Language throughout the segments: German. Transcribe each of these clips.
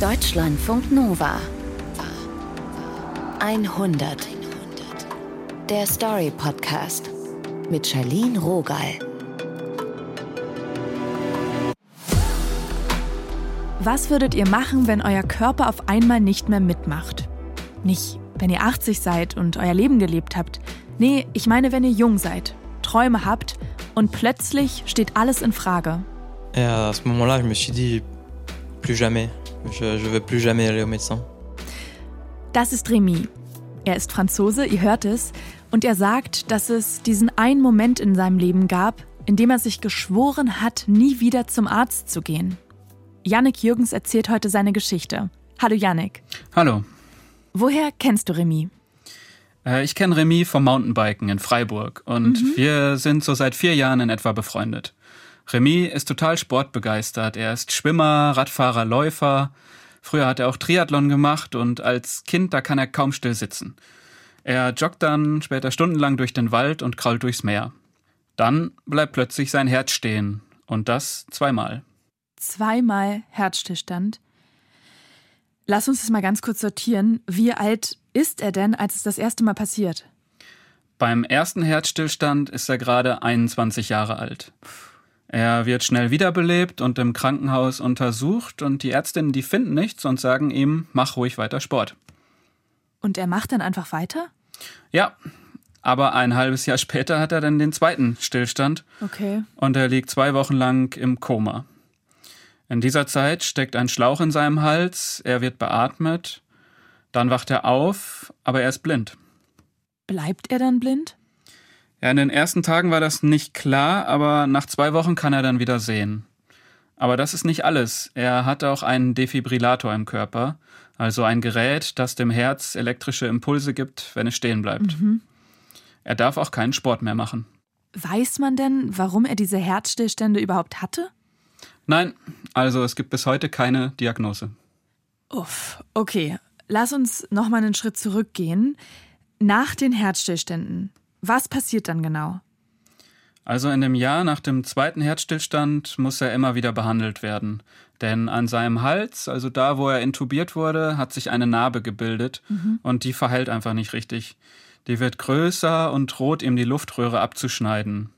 Deutschlandfunk Nova 100 Der Story Podcast mit Charlene Rogal. Was würdet ihr machen, wenn euer Körper auf einmal nicht mehr mitmacht? Nicht, wenn ihr 80 seid und euer Leben gelebt habt. Nee, ich meine, wenn ihr jung seid, Träume habt und plötzlich steht alles in Frage. Et à ce moment-là, je me suis dit, plus jamais. Je, je veux plus jamais aller au médecin. Das ist Remy. Er ist Franzose, ihr hört es, und er sagt, dass es diesen einen Moment in seinem Leben gab, in dem er sich geschworen hat, nie wieder zum Arzt zu gehen. Yannick Jürgens erzählt heute seine Geschichte. Hallo Yannick. Hallo. Woher kennst du Remy? Äh, ich kenne Remy vom Mountainbiken in Freiburg und mhm. wir sind so seit vier Jahren in etwa befreundet. Remy ist total sportbegeistert. Er ist Schwimmer, Radfahrer, Läufer. Früher hat er auch Triathlon gemacht und als Kind, da kann er kaum still sitzen. Er joggt dann später stundenlang durch den Wald und krault durchs Meer. Dann bleibt plötzlich sein Herz stehen. Und das zweimal. Zweimal Herzstillstand. Lass uns das mal ganz kurz sortieren. Wie alt ist er denn, als es das erste Mal passiert? Beim ersten Herzstillstand ist er gerade 21 Jahre alt. Er wird schnell wiederbelebt und im Krankenhaus untersucht und die Ärztinnen, die finden nichts und sagen ihm, mach ruhig weiter Sport. Und er macht dann einfach weiter? Ja, aber ein halbes Jahr später hat er dann den zweiten Stillstand. Okay. Und er liegt zwei Wochen lang im Koma. In dieser Zeit steckt ein Schlauch in seinem Hals, er wird beatmet, dann wacht er auf, aber er ist blind. Bleibt er dann blind? Ja, in den ersten Tagen war das nicht klar, aber nach zwei Wochen kann er dann wieder sehen. Aber das ist nicht alles. Er hat auch einen Defibrillator im Körper, also ein Gerät, das dem Herz elektrische Impulse gibt, wenn es stehen bleibt. Mhm. Er darf auch keinen Sport mehr machen. Weiß man denn, warum er diese Herzstillstände überhaupt hatte? Nein, also es gibt bis heute keine Diagnose. Uff, okay. Lass uns noch mal einen Schritt zurückgehen. Nach den Herzstillständen, was passiert dann genau? Also in dem Jahr nach dem zweiten Herzstillstand muss er immer wieder behandelt werden. Denn an seinem Hals, also da, wo er intubiert wurde, hat sich eine Narbe gebildet mhm. und die verheilt einfach nicht richtig. Die wird größer und droht ihm die Luftröhre abzuschneiden.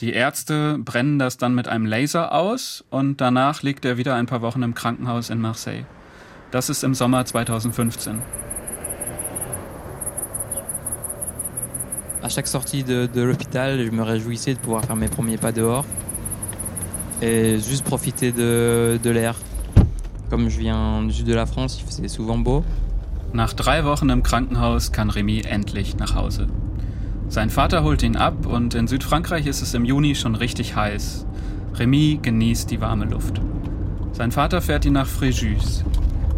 Die Ärzte brennen das dann mit einem Laser aus und danach liegt er wieder ein paar Wochen im Krankenhaus in Marseille. Das ist im Sommer 2015. À chaque sortie de, de l'hôpital, je me réjouissais de pouvoir faire mes premiers pas dehors et juste profiter de, de l'air. Comme je viens du sud de la France, il faisait souvent beau. Nach drei Wochen im Krankenhaus kann Remy endlich nach Hause. Sein Vater holt ihn ab und in Südfrankreich ist es im Juni schon richtig heiß. Remy genießt die warme Luft. Sein Vater fährt ihn nach Fréjus,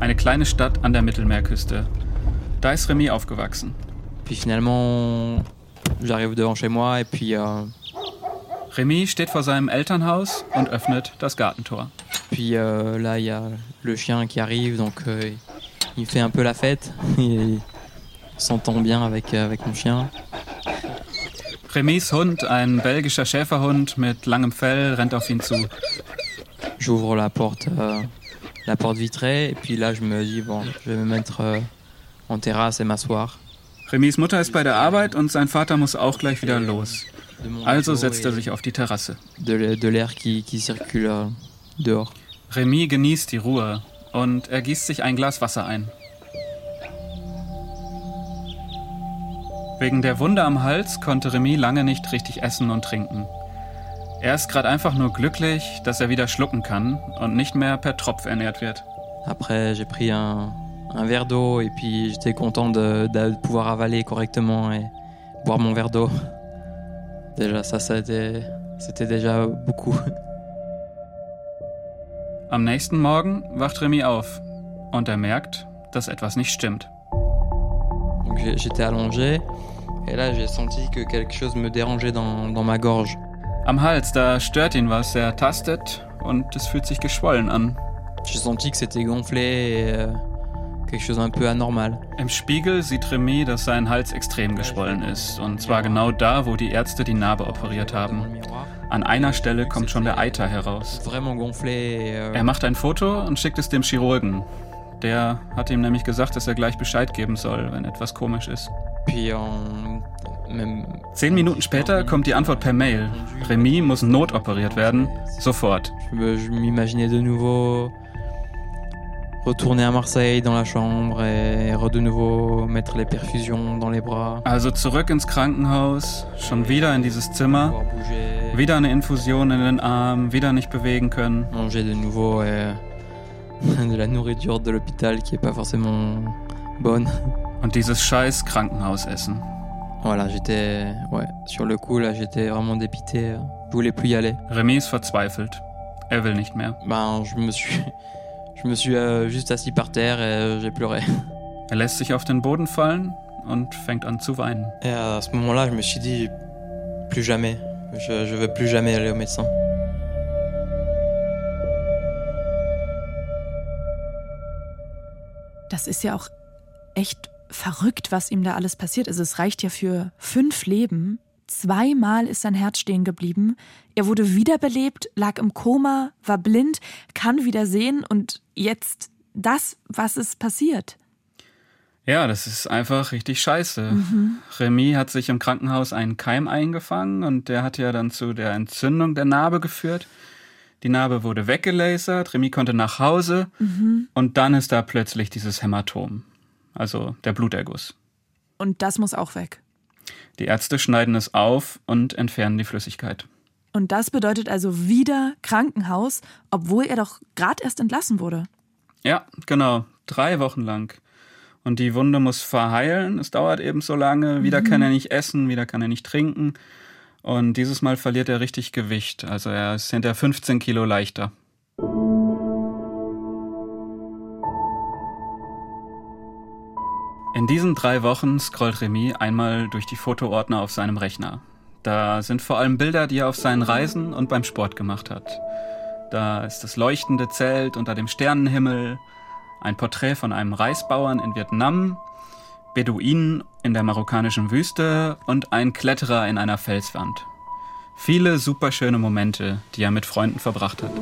eine kleine Stadt an der Mittelmeerküste. Da ist Remy aufgewachsen. Puis finalement, J'arrive devant chez moi et puis. Euh, Rémi steht vor seinem Elternhaus und öffnet das Gartentor. Puis euh, là, il y a le chien qui arrive, donc euh, il fait un peu la fête. Il s'entend bien avec, euh, avec mon chien. Remis Hund, ein belgischer Schäferhund mit langem Fell, rennt auf ihn zu. J'ouvre la porte, euh, la porte vitrée et puis là, je me dis bon, je vais me mettre en terrasse et m'asseoir. Remis Mutter ist bei der Arbeit und sein Vater muss auch gleich wieder los. Also setzt er sich auf die Terrasse. Euh, Remy genießt die Ruhe und er gießt sich ein Glas Wasser ein. Wegen der Wunde am Hals konnte Remy lange nicht richtig essen und trinken. Er ist gerade einfach nur glücklich, dass er wieder schlucken kann und nicht mehr per Tropf ernährt wird. Après, j'ai pris un, un verre d'eau et puis j'étais content de, de, pouvoir avaler correctement et boire mon verre d'eau. Déjà, ça, c'était, c'était déjà beaucoup. Am nächsten Morgen wacht Remy auf und er merkt, dass etwas nicht stimmt. J'étais allongé et là j'ai senti que quelque chose me dérangeait dans, dans ma gorge. Am Hals, da stört ihn was. Er tastet und es fühlt sich geschwollen an. J'ai senti que c'était gonflé et, euh, quelque chose un peu anormal. Im Spiegel sieht Remy, dass sein Hals extrem geschwollen ist. Und zwar genau da, wo die Ärzte die Narbe operiert haben. An einer Stelle kommt schon der Eiter heraus. euh, Er macht ein Foto und schickt es dem Chirurgen. Der hat ihm nämlich gesagt, dass er gleich Bescheid geben soll, wenn etwas komisch ist. Zehn Minuten später kommt die Antwort per Mail. Remy muss notoperiert werden. Sofort. Retourner à Marseille dans la chambre et de nouveau mettre les perfusions dans les bras. Also zurück ins Krankenhaus, schon wieder in dieses Zimmer, wieder eine Infusion in den Arm, wieder nicht bewegen können. manger de nouveau euh, de la nourriture de l'hôpital qui est pas forcément bonne. Und dieses scheiß Krankenhausessen. Voilà, j'étais ouais, sur le coup là, j'étais vraiment dépité. Je voulais plus y aller. Remy ist verzweifelt. Er will nicht mehr. Ben, je me suis je me suis euh, juste assis par terre et euh, j'ai pleuré. Er lässt sich auf den Boden fallen und fängt an zu weinen. Et à ce moment-là, je me suis dit plus jamais. Je, je veux plus jamais aller au médecin. Das ist ja auch echt verrückt, was ihm da alles passiert ist. Es reicht ja für fünf Leben. Zweimal ist sein Herz stehen geblieben. Er wurde wiederbelebt, lag im Koma, war blind, kann wieder sehen und jetzt das, was ist passiert. Ja, das ist einfach richtig scheiße. Remy hat sich im Krankenhaus einen Keim eingefangen und der hat ja dann zu der Entzündung der Narbe geführt. Die Narbe wurde weggelasert, Remy konnte nach Hause und dann ist da plötzlich dieses Hämatom, also der Bluterguss. Und das muss auch weg. Die Ärzte schneiden es auf und entfernen die Flüssigkeit. Und das bedeutet also wieder Krankenhaus, obwohl er doch gerade erst entlassen wurde. Ja, genau, drei Wochen lang. Und die Wunde muss verheilen, es dauert eben so lange, wieder kann er nicht essen, wieder kann er nicht trinken. Und dieses Mal verliert er richtig Gewicht, also er ist hinter 15 Kilo leichter. In diesen drei Wochen scrollt Remy einmal durch die Fotoordner auf seinem Rechner. Da sind vor allem Bilder, die er auf seinen Reisen und beim Sport gemacht hat. Da ist das leuchtende Zelt unter dem Sternenhimmel, ein Porträt von einem Reisbauern in Vietnam, Beduinen in der marokkanischen Wüste und ein Kletterer in einer Felswand. Viele superschöne Momente, die er mit Freunden verbracht hat.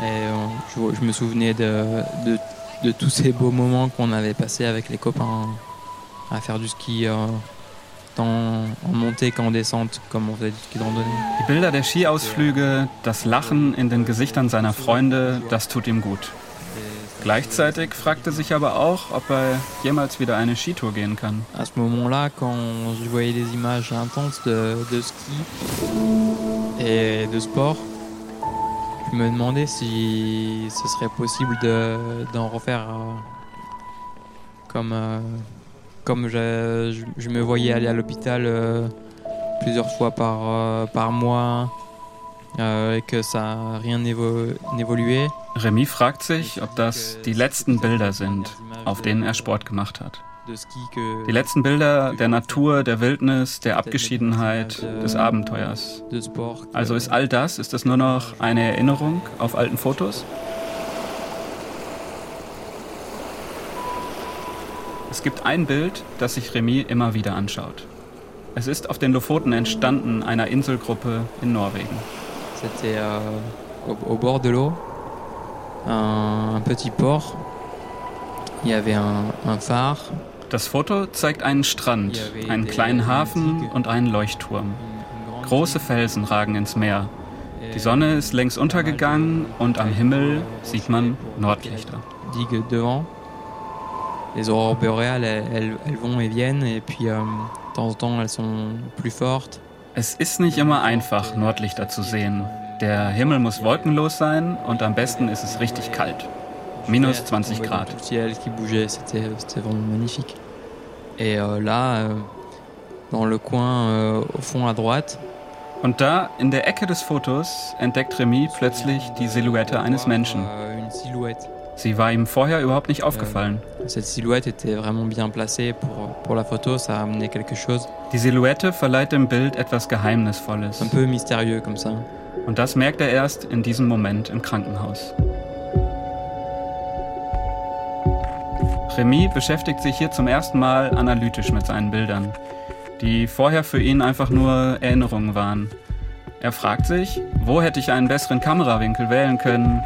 Et euh, je, je me souvenais de, de, de tous ces beaux moments qu'on avait passés avec les copains à faire du ski, euh, tant en montée qu'en descente, comme on faisait du ski de randonnée. Die Bilder der Skiausflüge, das Lachen in den Gesichtern seiner Freunde, das tut ihm gut. Gleichzeitig fragte sich aber auch, ob er jemals wieder eine Skitour gehen kann. À ce moment-là, quand je voyais des images intenses de, de ski et de sport, je me demandais si ce serait possible de- d'en refaire euh, comme, euh, je, me voyais aller à l'hôpital euh, plusieurs fois par, mois et que ça rien évo- évolué. Remy fragt sich, ob das die letzten Bilder sind, auf denen er Sport gemacht hat. Die letzten Bilder der Natur, der Wildnis, der Abgeschiedenheit, des Abenteuers. Also ist all das, ist das nur noch eine Erinnerung auf alten Fotos? Es gibt ein Bild, das sich Remy immer wieder anschaut. Es ist auf den Lofoten entstanden, einer Inselgruppe in Norwegen. C'était euh, au, au bord de l'eau, un, un petit port. Il y avait un, un phare, Das Foto zeigt einen Strand, einen kleinen Hafen und einen Leuchtturm. Große Felsen ragen ins Meer. Die Sonne ist längst untergegangen und am Himmel sieht man Nordlichter. Les aurores boréales, elles, elles- elles vont et viennent, et puis euh, de temps en temps, elles sont plus fortes. Es ist nicht immer einfach, Nordlichter zu sehen. Der Himmel muss wolkenlos sein und am besten ist es richtig kalt. Minus 20 On voyait Grad. tout le ciel qui bougeait, c'était c'était vraiment magnifique. Et euh, là, euh, dans le coin, euh, au fond à droite, Und da, in der Ecke des Fotos, entdeckt Remy plötzlich die Silhouette eines Menschen. euh. Sie war ihm vorher überhaupt nicht aufgefallen. Quelque chose Die Silhouette verleiht dem Bild etwas Geheimnisvolles. Und das merkt er erst in diesem Moment im Krankenhaus. Remy beschäftigt sich hier zum ersten Mal analytisch mit seinen Bildern, die vorher für ihn einfach nur Erinnerungen waren. Er fragt sich, wo hätte ich einen besseren Kamerawinkel wählen können?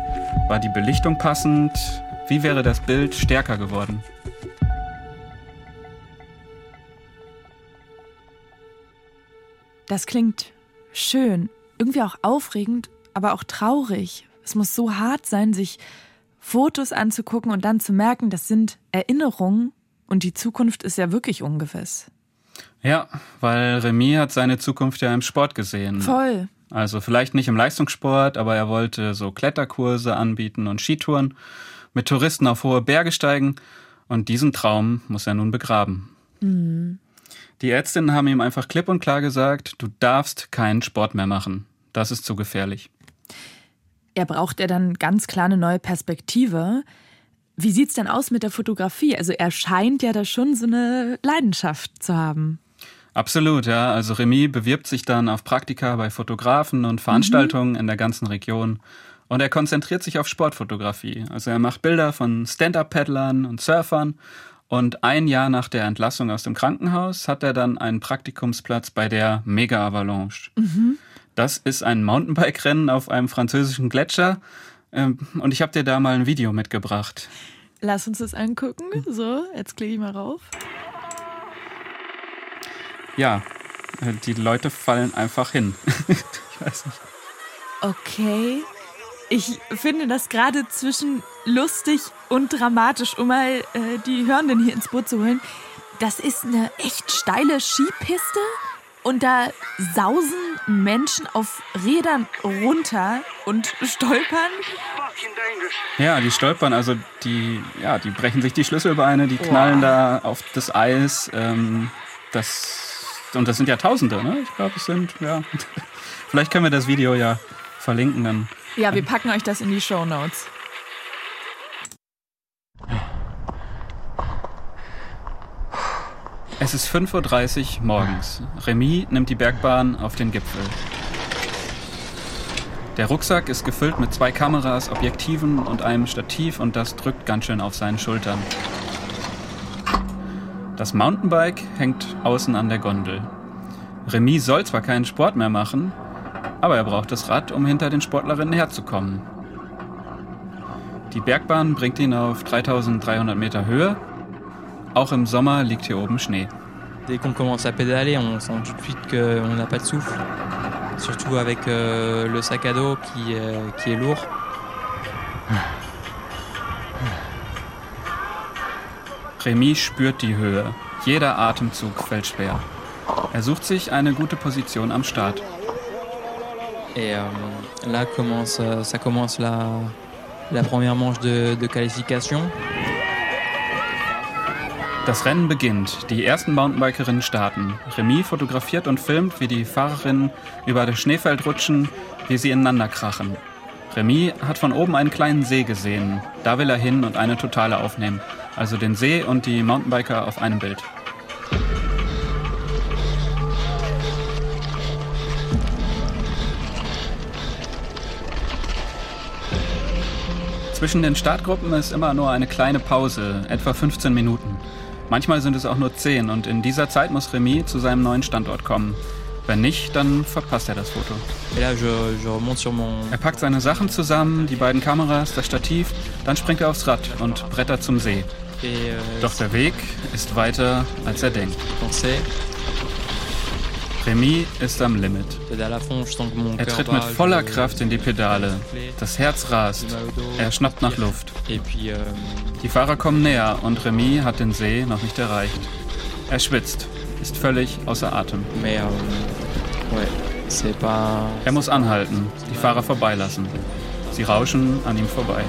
War die Belichtung passend? Wie wäre das Bild stärker geworden? Das klingt schön, irgendwie auch aufregend, aber auch traurig. Es muss so hart sein, sich Fotos anzugucken und dann zu merken, das sind Erinnerungen und die Zukunft ist ja wirklich ungewiss. Ja, weil Remy hat seine Zukunft ja im Sport gesehen. Voll. Also vielleicht nicht im Leistungssport, aber er wollte so Kletterkurse anbieten und Skitouren, mit Touristen auf hohe Berge steigen und diesen Traum muss er nun begraben. Mhm. Die Ärztinnen haben ihm einfach klipp und klar gesagt, du darfst keinen Sport mehr machen. Das ist zu gefährlich. Er braucht ja dann ganz klar eine neue Perspektive. Wie sieht's denn aus mit der Fotografie? Also er scheint ja da schon so eine Leidenschaft zu haben. Absolut, ja. Also Remy bewirbt sich dann auf Praktika bei Fotografen und Veranstaltungen mhm. in der ganzen Region. Und er konzentriert sich auf Sportfotografie. Also er macht Bilder von Stand-up-Paddlern und Surfern. Und ein Jahr nach der Entlassung aus dem Krankenhaus hat er dann einen Praktikumsplatz bei der Mega Avalanche. Mhm. Das ist ein Mountainbike-Rennen auf einem französischen Gletscher. Ähm, und ich habe dir da mal ein Video mitgebracht. Lass uns das angucken. So, jetzt klicke ich mal rauf. Ja, äh, die Leute fallen einfach hin. ich weiß nicht. Okay. Ich finde das gerade zwischen lustig und dramatisch, um mal äh, die Hörenden hier ins Boot zu holen. Das ist eine echt steile Skipiste und da sausen Menschen auf Rädern runter und stolpern. Ja, die stolpern, also die, ja, die brechen sich die Schlüsselbeine, die knallen wow. da auf das Eis. Ähm, das und das sind ja Tausende, ne? Ich glaube, es sind, ja. Vielleicht können wir das Video ja verlinken dann. Ja, wir packen euch das in die Show Notes. Es ist 5.30 Uhr morgens. Remy nimmt die Bergbahn auf den Gipfel. Der Rucksack ist gefüllt mit zwei Kameras, Objektiven und einem Stativ und das drückt ganz schön auf seinen Schultern. Das Mountainbike hängt außen an der Gondel. Remy soll zwar keinen Sport mehr machen, aber er braucht das Rad, um hinter den Sportlerinnen herzukommen. Die Bergbahn bringt ihn auf 3300 Meter Höhe. Auch im Sommer liegt hier oben Schnee. Dès qu'on commence à pédaler, on sent tout de suite qu'on n'a pas de souffle. Surtout avec euh, le sac à dos qui, euh, qui est lourd. Remy spürt die Höhe. Jeder Atemzug fällt schwer. Er sucht sich eine gute Position am Start. Et euh, là commence, euh, ça commence la, la première manche de, de qualification. Das Rennen beginnt. Die ersten Mountainbikerinnen starten. Remy fotografiert und filmt, wie die Fahrerinnen über das Schneefeld rutschen, wie sie ineinander krachen. Remy hat von oben einen kleinen See gesehen. Da will er hin und eine Totale aufnehmen. Also den See und die Mountainbiker auf einem Bild. Zwischen den Startgruppen ist immer nur eine kleine Pause, etwa 15 Minuten. Manchmal sind es auch nur 10 und in dieser Zeit muss Remy zu seinem neuen Standort kommen. Wenn nicht, dann verpasst er das Foto. Er packt seine Sachen zusammen, die beiden Kameras, das Stativ, dann springt er aufs Rad und brettert zum See. Euh, Doch der Weg ist weiter, als er denkt. Remy ist am Limit. Er tritt mit voller Kraft in die Pedale. Das Herz rast. Er schnappt nach Luft. Euh, die Fahrer kommen näher und Remy hat den See noch nicht erreicht. Er schwitzt ist völlig außer Atem. Euh, er muss anhalten, die Fahrer vorbeilassen. Sie rauschen an ihm vorbei.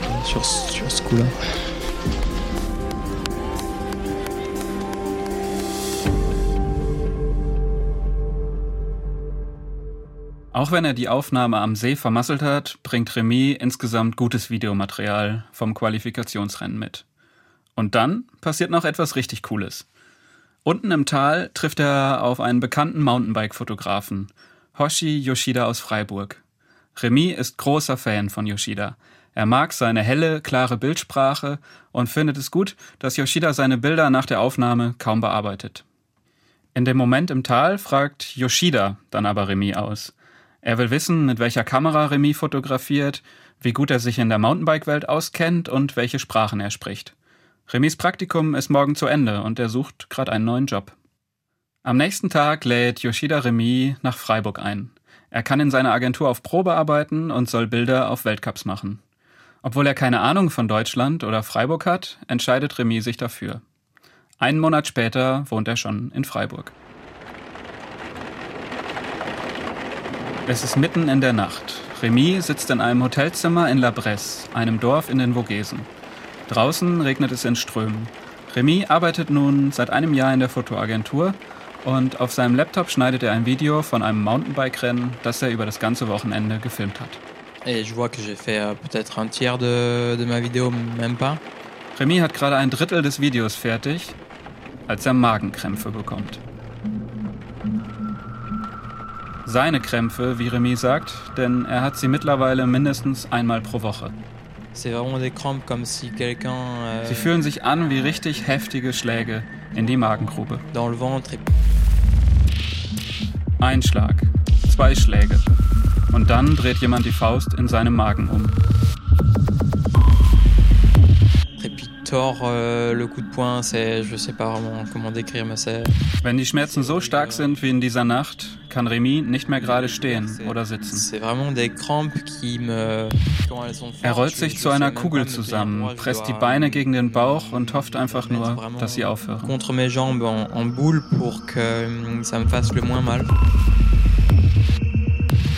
Auch wenn er die Aufnahme am See vermasselt hat, bringt Remy insgesamt gutes Videomaterial vom Qualifikationsrennen mit. Und dann passiert noch etwas richtig Cooles. Unten im Tal trifft er auf einen bekannten Mountainbike-Fotografen, Hoshi Yoshida aus Freiburg. Remy ist großer Fan von Yoshida. Er mag seine helle, klare Bildsprache und findet es gut, dass Yoshida seine Bilder nach der Aufnahme kaum bearbeitet. In dem Moment im Tal fragt Yoshida dann aber Remy aus. Er will wissen, mit welcher Kamera Remy fotografiert, wie gut er sich in der Mountainbike-Welt auskennt und welche Sprachen er spricht. Remys Praktikum ist morgen zu Ende und er sucht gerade einen neuen Job. Am nächsten Tag lädt Yoshida Remy nach Freiburg ein. Er kann in seiner Agentur auf Probe arbeiten und soll Bilder auf Weltcups machen. Obwohl er keine Ahnung von Deutschland oder Freiburg hat, entscheidet Remy sich dafür. Einen Monat später wohnt er schon in Freiburg. Es ist mitten in der Nacht. Remy sitzt in einem Hotelzimmer in La Bresse, einem Dorf in den Vogesen. Draußen regnet es in Strömen. Remy arbeitet nun seit einem Jahr in der Fotoagentur und auf seinem Laptop schneidet er ein Video von einem Mountainbike-Rennen, das er über das ganze Wochenende gefilmt hat. Et je vois que j'ai fait euh, peut-être un tiers de, de ma vidéo, même pas. Remy hat gerade ein Drittel des Videos fertig, als er Magenkrämpfe bekommt. Seine Krämpfe, wie Remy sagt, denn er hat sie mittlerweile mindestens einmal pro Woche. Euh, Sie fühlen sich an wie richtig heftige Schläge in die Magengrube. Ein Schlag, zwei Schläge. Und dann dreht jemand die Faust in seinem Magen um. Tord euh, le coup de poing, c'est, je sais pas vraiment comment décrire, mais c'est, Wenn die Schmerzen so stark sind wie in dieser Nacht, kann Remy nicht mehr gerade stehen oder sitzen. c'est vraiment des crampes qui me. Quand elles sont fortes, Er rollt sich zu einer Kugel zusammen, presst die Beine gegen den Bauch und hofft einfach nur, dass sie aufhören. Contre mes jambes en, en boule pour que hum, ça me fasse le moins mal.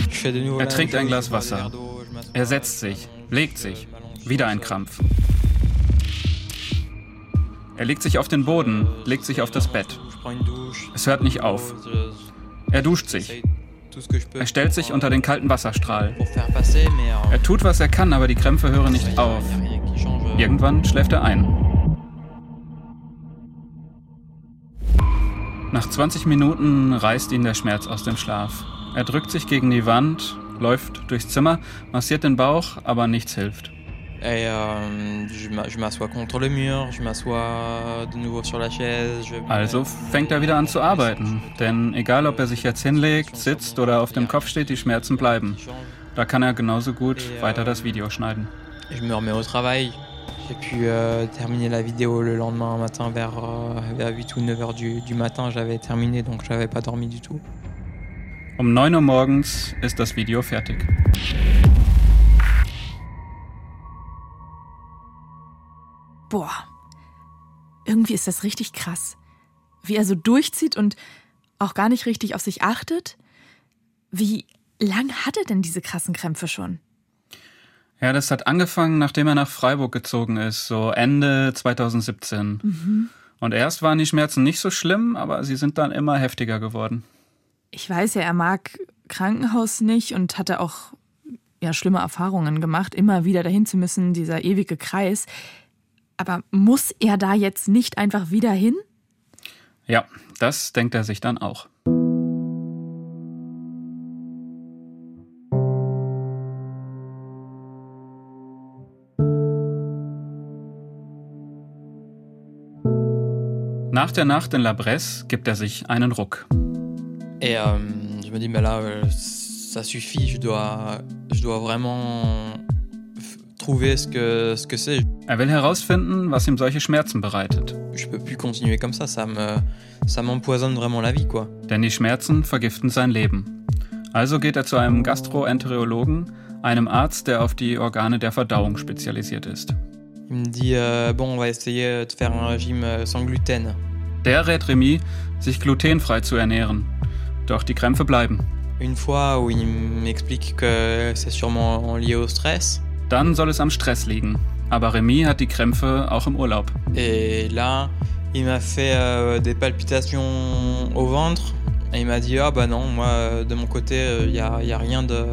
Je fais de nouveau Er trinkt ein Glas Wasser. Er setzt sich, legt sich. Wieder ein Krampf. Er legt sich auf den Boden, legt sich auf das Bett. Es hört nicht auf. Er duscht sich. Er stellt sich unter den kalten Wasserstrahl. Er tut, was er kann, aber die Krämpfe hören nicht auf. Irgendwann schläft er ein. Nach 20 Minuten reißt ihn der Schmerz aus dem Schlaf. Er drückt sich gegen die Wand, läuft durchs Zimmer, massiert den Bauch, aber nichts hilft. Et euh, je m'a- je m'assois contre le mur, je m'assois de nouveau sur la chaise. Also fängt er wieder an zu arbeiten. Denn egal, ob er sich jetzt hinlegt, sitzt oder auf dem Kopf steht, die Schmerzen bleiben. Da kann er genauso gut weiter das Video schneiden. Je me remets au travail. J'ai pu euh, terminer la vidéo le lendemain matin vers, euh, vers 8 ou 9 heures du, du matin. J'avais terminé, donc j'avais pas dormi du tout. Um 9 Uhr morgens ist das Video fertig. Boah, irgendwie ist das richtig krass. Wie er so durchzieht und auch gar nicht richtig auf sich achtet. Wie lang hat er denn diese krassen Krämpfe schon? Ja, das hat angefangen, nachdem er nach Freiburg gezogen ist, so Ende 2017. Und erst waren die Schmerzen nicht so schlimm, aber sie sind dann immer heftiger geworden. Ich weiß ja, er mag Krankenhaus nicht und hatte auch ja, schlimme Erfahrungen gemacht, immer wieder dahin zu müssen, dieser ewige Kreis. Aber muss er da jetzt nicht einfach wieder hin? Ja, das denkt er sich dann auch. Nach der Nacht in La Bresse gibt er sich einen Ruck. Et euh, je me dis, mais là, euh, ça suffit. Je dois, je dois vraiment trouver ce que ce que c'est. Er will herausfinden, was ihm solche Schmerzen bereitet. Je peux plus continuer comme ça. Ça me, ça m'empoisonne vraiment la vie, quoi. Denn die Schmerzen vergiften sein Leben. Also geht er zu einem Gastroenterologen, einem Arzt, der auf die Organe der Verdauung spezialisiert ist. Il me dit, euh, bon, on va essayer de faire un régime euh, sans gluten. Der rät Remy, sich glutenfrei zu ernähren. Doch die Krämpfe bleiben. Une fois où il m'explique que c'est sûrement lié au stress. Dann soll es am Stress liegen. Aber Remy hat die Krämpfe auch im Urlaub. Et là, il m'a fait euh, des palpitations au ventre. Et il m'a dit, ah bah non, moi, euh, de mon côté, il n'y a, y a rien de...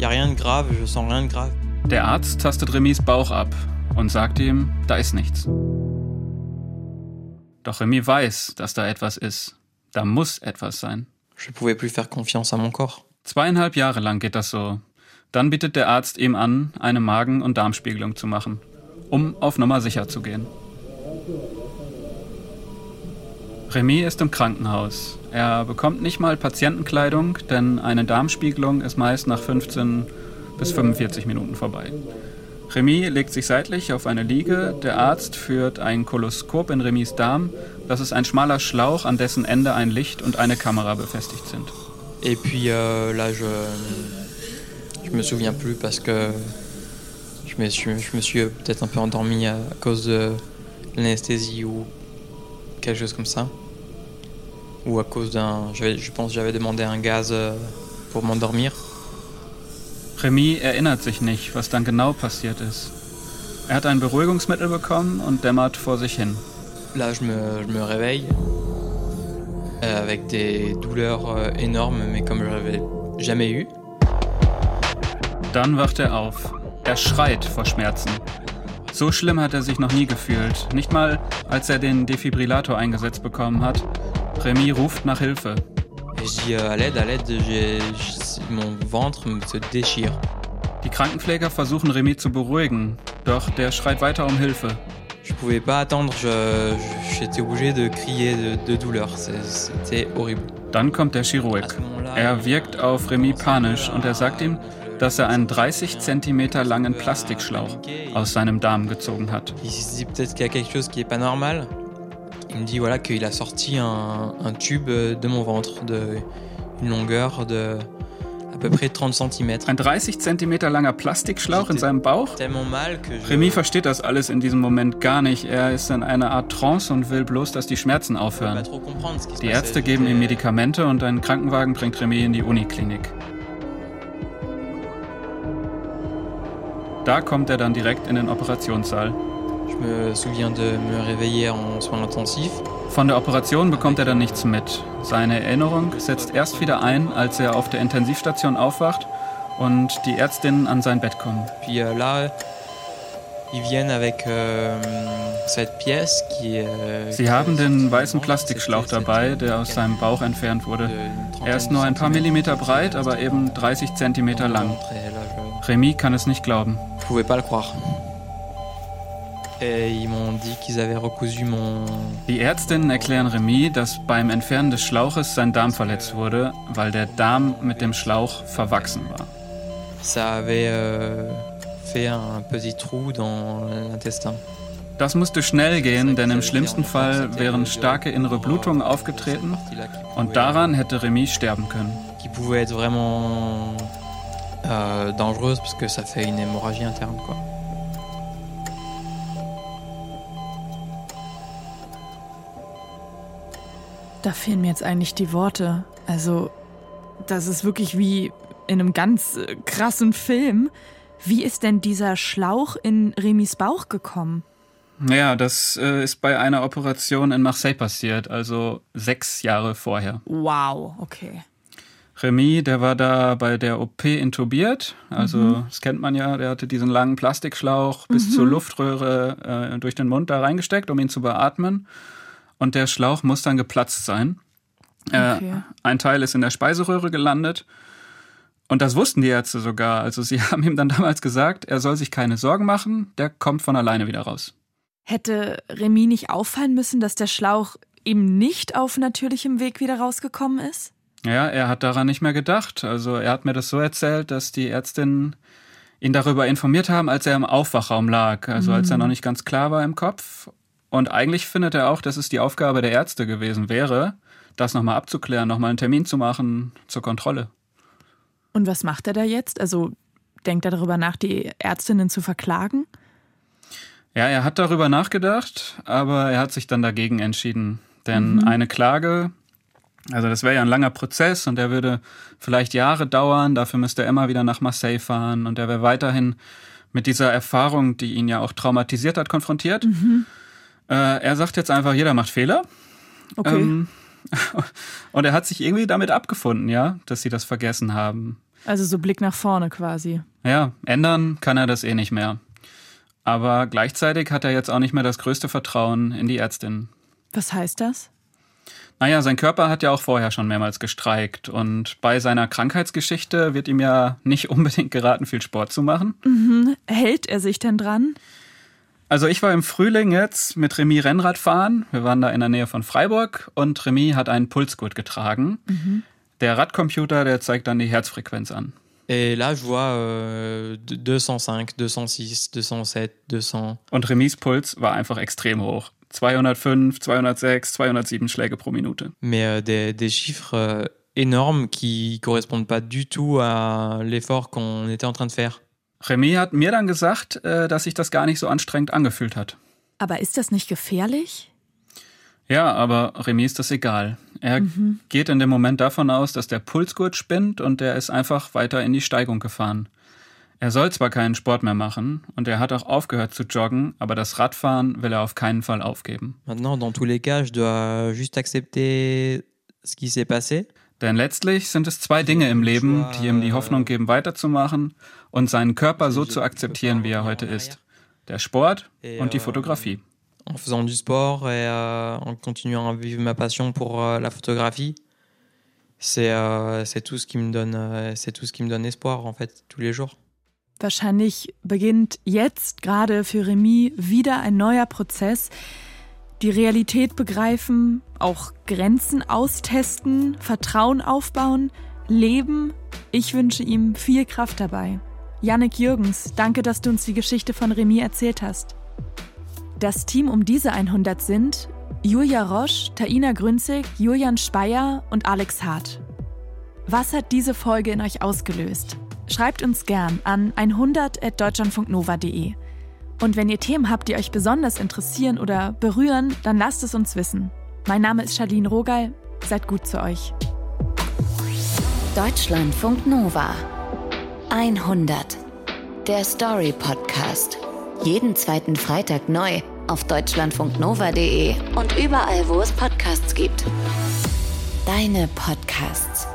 Y a rien de grave, je sens rien de grave. Der Arzt tastet Remys Bauch ab und sagt ihm, da ist nichts. Doch Remy weiß, dass da etwas ist. Da muss etwas sein. Je pouvais plus faire confiance à mon corps. Zweieinhalb Jahre lang geht das so. Dann bietet der Arzt ihm an, eine Magen- und Darmspiegelung zu machen, um auf Nummer sicher zu gehen. Remy ist im Krankenhaus. Er bekommt nicht mal Patientenkleidung, denn eine Darmspiegelung ist meist nach 15 bis 45 Minuten vorbei. Remy legt sich seitlich auf eine Liege. Der Arzt führt ein Koloskop in Remys Darm. Das ist ein schmaler Schlauch, an dessen Ende ein Licht und eine Kamera befestigt sind. Et puis euh, là, je, je me souviens plus parce que je me, suis- je me suis peut-être un peu endormi à cause de l'anesthésie ou quelque chose comme ça. Ou à cause d'un. Je pense que j'avais demandé un gaz euh, pour m'endormir. Remy erinnert sich nicht, was dann genau passiert ist. Er hat ein Beruhigungsmittel bekommen und dämmert vor sich hin. Là, je me, je me réveille euh, avec des douleurs euh, énormes, mais comme je l'avais jamais eu. Dann wacht er auf. Er schreit vor Schmerzen. So schlimm hat er sich noch nie gefühlt. Nicht mal, als er den Defibrillator eingesetzt bekommen hat. Remy ruft nach Hilfe. Euh. Die Krankenpfleger versuchen Remy zu beruhigen, doch der schreit weiter um Hilfe. Je pouvais pas attendre, j'étais obligé de crier de, de douleur. C'était horrible. Dann kommt der Chirurg. Er wirkt auf Remy panisch und er sagt ihm, dass er einen 30 Zentimeter langen Plastikschlauch aus seinem Darm gezogen hat. Il se dit peut-être qu'il y a quelque chose qui est pas normal. Il me dit voilà qu'il a sorti un, un tube de mon ventre de une longueur de à peu près 30 cm. Ein 30 Zentimeter langer Plastikschlauch in seinem Bauch? Remy versteht das alles in diesem Moment gar nicht. Er ist in einer Art Trance und will bloß, dass die Schmerzen aufhören. Die. Ärzte geben ihm Medikamente und ein Krankenwagen bringt Remy in die Uniklinik. Da kommt er dann direkt in den Operationssaal. Von der Operation bekommt er dann nichts mit. Seine Erinnerung setzt erst wieder ein, als er auf der Intensivstation aufwacht und die Ärztinnen an sein Bett kommen. Puis euh, là, ils viennent avec euh, cette pièce qui euh, Sie haben den weißen. Plastikschlauch dabei, der aus seinem Bauch entfernt wurde. Er ist nur ein paar Millimeter breit, aber eben 30 Zentimeter lang. Remy kann es nicht glauben. Je pouvais pas le croire. Et ils m'ont dit qu'ils avaient recousu mon. Die Ärztinnen erklären Remy, dass beim Entfernen des Schlauches sein Darm verletzt wurde, weil der Darm mit dem Schlauch verwachsen war. Ça avait euh, fait un petit trou dans l'intestin. Das musste schnell gehen, denn im schlimmsten Fall wären starke innere Blutungen aufgetreten und daran hätte Remy sterben können. Qui pouvait être vraiment euh, dangereuse parce que ça fait une hémorragie interne quoi. Da fehlen mir jetzt eigentlich die Worte. Also, das ist wirklich wie in einem ganz äh, krassen Film. Wie ist denn dieser Schlauch in Remis Bauch gekommen? Ja, das äh, ist bei einer Operation in Marseille passiert, also sechs Jahre vorher. Wow, okay. Remy, der war da bei der OP intubiert. Also, das kennt man ja, der hatte diesen langen Plastikschlauch bis zur Luftröhre äh, durch den Mund da reingesteckt, um ihn zu beatmen. Und der Schlauch muss dann geplatzt sein. Äh, Okay. ein Teil ist in der Speiseröhre gelandet. Und das wussten die Ärzte sogar. Also, sie haben ihm dann damals gesagt, er soll sich keine Sorgen machen, der kommt von alleine wieder raus. Hätte Remy nicht auffallen müssen, dass der Schlauch eben nicht auf natürlichem Weg wieder rausgekommen ist? Ja, er hat daran nicht mehr gedacht. Also er hat mir das so erzählt, dass die Ärztinnen ihn darüber informiert haben, als er im Aufwachraum lag, also als er noch nicht ganz klar war im Kopf. Und eigentlich findet er auch, dass es die Aufgabe der Ärzte gewesen wäre, das nochmal abzuklären, nochmal einen Termin zu machen zur Kontrolle. Und was macht er da jetzt? Also denkt er darüber nach, die Ärztinnen zu verklagen? Ja, er hat darüber nachgedacht, aber er hat sich dann dagegen entschieden. Denn eine Klage, also das wäre ja ein langer Prozess und der würde vielleicht Jahre dauern. Dafür müsste er immer wieder nach Marseille fahren und er wäre weiterhin mit dieser Erfahrung, die ihn ja auch traumatisiert hat, konfrontiert. Äh, er sagt jetzt einfach, jeder macht Fehler. Okay. Ähm, und er hat sich irgendwie damit abgefunden, ja, dass sie das vergessen haben. also so Blick nach vorne quasi. Ja, ändern kann er das eh nicht mehr. Aber gleichzeitig hat er jetzt auch nicht mehr das größte Vertrauen in die Ärztin. Was heißt das? Naja, sein Körper hat ja auch vorher schon mehrmals gestreikt und bei seiner Krankheitsgeschichte wird ihm ja nicht unbedingt geraten, viel Sport zu machen. Mhm. Hält er sich denn dran? Also ich war im Frühling jetzt mit Remy Rennrad fahren. Wir waren da in der Nähe von Freiburg und Remy hat einen Pulsgurt getragen. Mhm. Der Radcomputer, der zeigt dann die Herzfrequenz an. Et là, je vois euh, 205, 206, 207, 200. Und Remis Puls war einfach extrem hoch. 205, 206, 207 Schläge pro Minute. Mais euh, des, des chiffres euh, énormes qui correspondent pas du tout à l'effort qu'on était en train de faire. Remy hat mir dann gesagt, äh, dass sich das gar nicht so anstrengend angefühlt hat. Aber ist das nicht gefährlich? Ja, aber Remy ist das egal. Er mhm. geht in dem Moment davon aus, dass der Pulsgurt spinnt und er ist einfach weiter in die Steigung gefahren. Er soll zwar keinen Sport mehr machen und er hat auch aufgehört zu joggen, aber das Radfahren will er auf keinen Fall aufgeben. Maintenant, dans tous les cas, je dois juste accepter ce qui s'est passé. Denn letztlich sind es zwei Dinge im Leben, die ihm die Hoffnung geben, weiterzumachen und seinen Körper so zu akzeptieren, wie er heute ist. Der Sport und die Fotografie. En faisant du sport et euh, en continuant à vivre ma passion pour euh, la photographie, c'est euh, tout ce qui me donne euh, c'est tout ce qui me donne espoir en fait tous les jours. Wahrscheinlich beginnt jetzt gerade für Remy wieder ein neuer Prozess, die Realität begreifen, auch Grenzen austesten, Vertrauen aufbauen, leben. Ich wünsche ihm viel Kraft dabei. Yannick Jürgens, danke, dass du uns die Geschichte von Remy erzählt hast. Das Team um diese 100 sind Julia Roche, Taina Grünzig, Julian Speyer und Alex Hart. Was hat diese Folge in euch ausgelöst? Schreibt uns gern an 100.deutschlandfunknova.de. Und wenn ihr Themen habt, die euch besonders interessieren oder berühren, dann lasst es uns wissen. Mein Name ist Charlene Rogal. Seid gut zu euch. Deutschlandfunk Nova 100. Der Story Podcast. Jeden zweiten Freitag neu auf deutschlandfunknova.de und überall, wo es Podcasts gibt. Deine Podcasts.